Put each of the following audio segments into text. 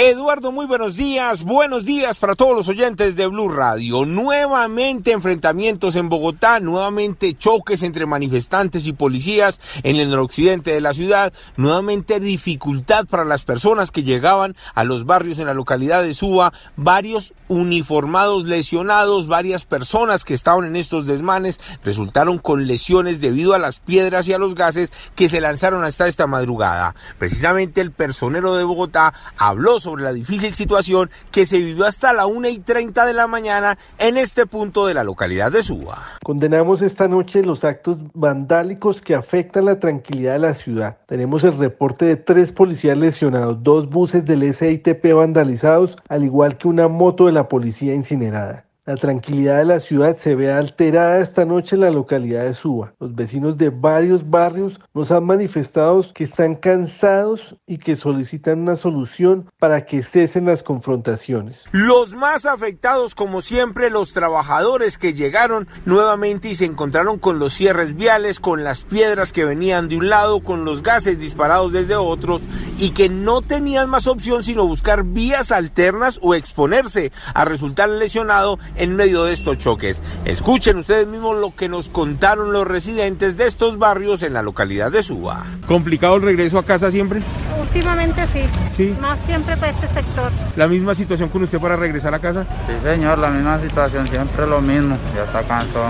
Eduardo, muy buenos días. Buenos días para todos los oyentes de Blue Radio. Nuevamente enfrentamientos en Bogotá, nuevamente choques entre manifestantes y policías en el noroccidente de la ciudad, nuevamente dificultad para las personas que llegaban a los barrios en la localidad de Suba, varios uniformados lesionados, varias personas que estaban en estos desmanes resultaron con lesiones debido a las piedras y a los gases que se lanzaron hasta esta madrugada. Precisamente el personero de Bogotá habló sobre sobre la difícil situación que se vivió hasta la 1 y 30 de la mañana en este punto de la localidad de Suba. Condenamos esta noche los actos vandálicos que afectan la tranquilidad de la ciudad. Tenemos el reporte de tres policías lesionados, dos buses del SITP vandalizados, al igual que una moto de la policía incinerada. La tranquilidad de la ciudad se ve alterada esta noche en la localidad de Suba. Los vecinos de varios barrios nos han manifestado que están cansados y que solicitan una solución para que cesen las confrontaciones. Los más afectados, como siempre, los trabajadores que llegaron nuevamente y se encontraron con los cierres viales, con las piedras que venían de un lado, con los gases disparados desde otros y que no tenían más opción sino buscar vías alternas o exponerse a resultar lesionado en medio de estos choques. Escuchen ustedes mismos lo que nos contaron los residentes de estos barrios en la localidad de Suba. ¿Complicado el regreso a casa siempre? Últimamente sí. Sí. Más siempre para este sector. ¿La misma situación con usted para regresar a casa? Sí, señor, la misma situación, siempre lo mismo. Ya está cansado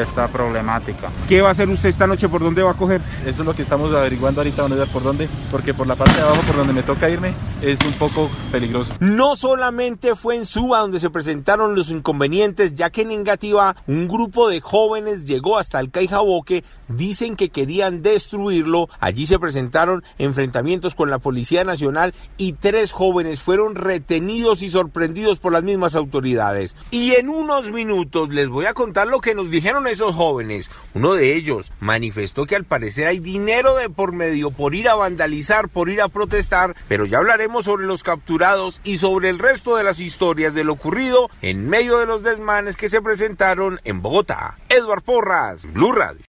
esta problemática. ¿Qué va a hacer usted esta noche? ¿Por dónde va a coger? Eso es lo que estamos averiguando ahorita, dónde por dónde, porque por la parte de abajo, por donde me toca irme, es un poco peligroso. No solamente fue en Suba donde se presentaron los inconvenientes, ya que en Engativá un grupo de jóvenes llegó hasta el Caijaboque, dicen que querían destruirlo. Allí se presentaron enfrentamientos con la Policía Nacional y tres jóvenes fueron retenidos y sorprendidos por las mismas autoridades. Y en unos minutos les voy a contar lo que nos dijeron esos jóvenes. Uno de ellos manifestó que al parecer hay dinero de por medio por ir a vandalizar, por ir a protestar, pero ya hablaremos sobre los capturados y sobre el resto de las historias de lo ocurrido en medio de los desmanes que se presentaron en Bogotá. Edward Porras, Blue Radio.